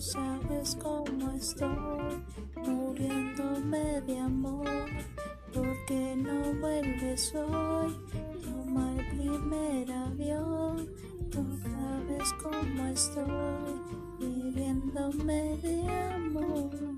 sabes cómo estoy, muriéndome de amor. Porque no vuelves hoy, toma el primer avión. Tú sabes cómo estoy, viviéndome de amor.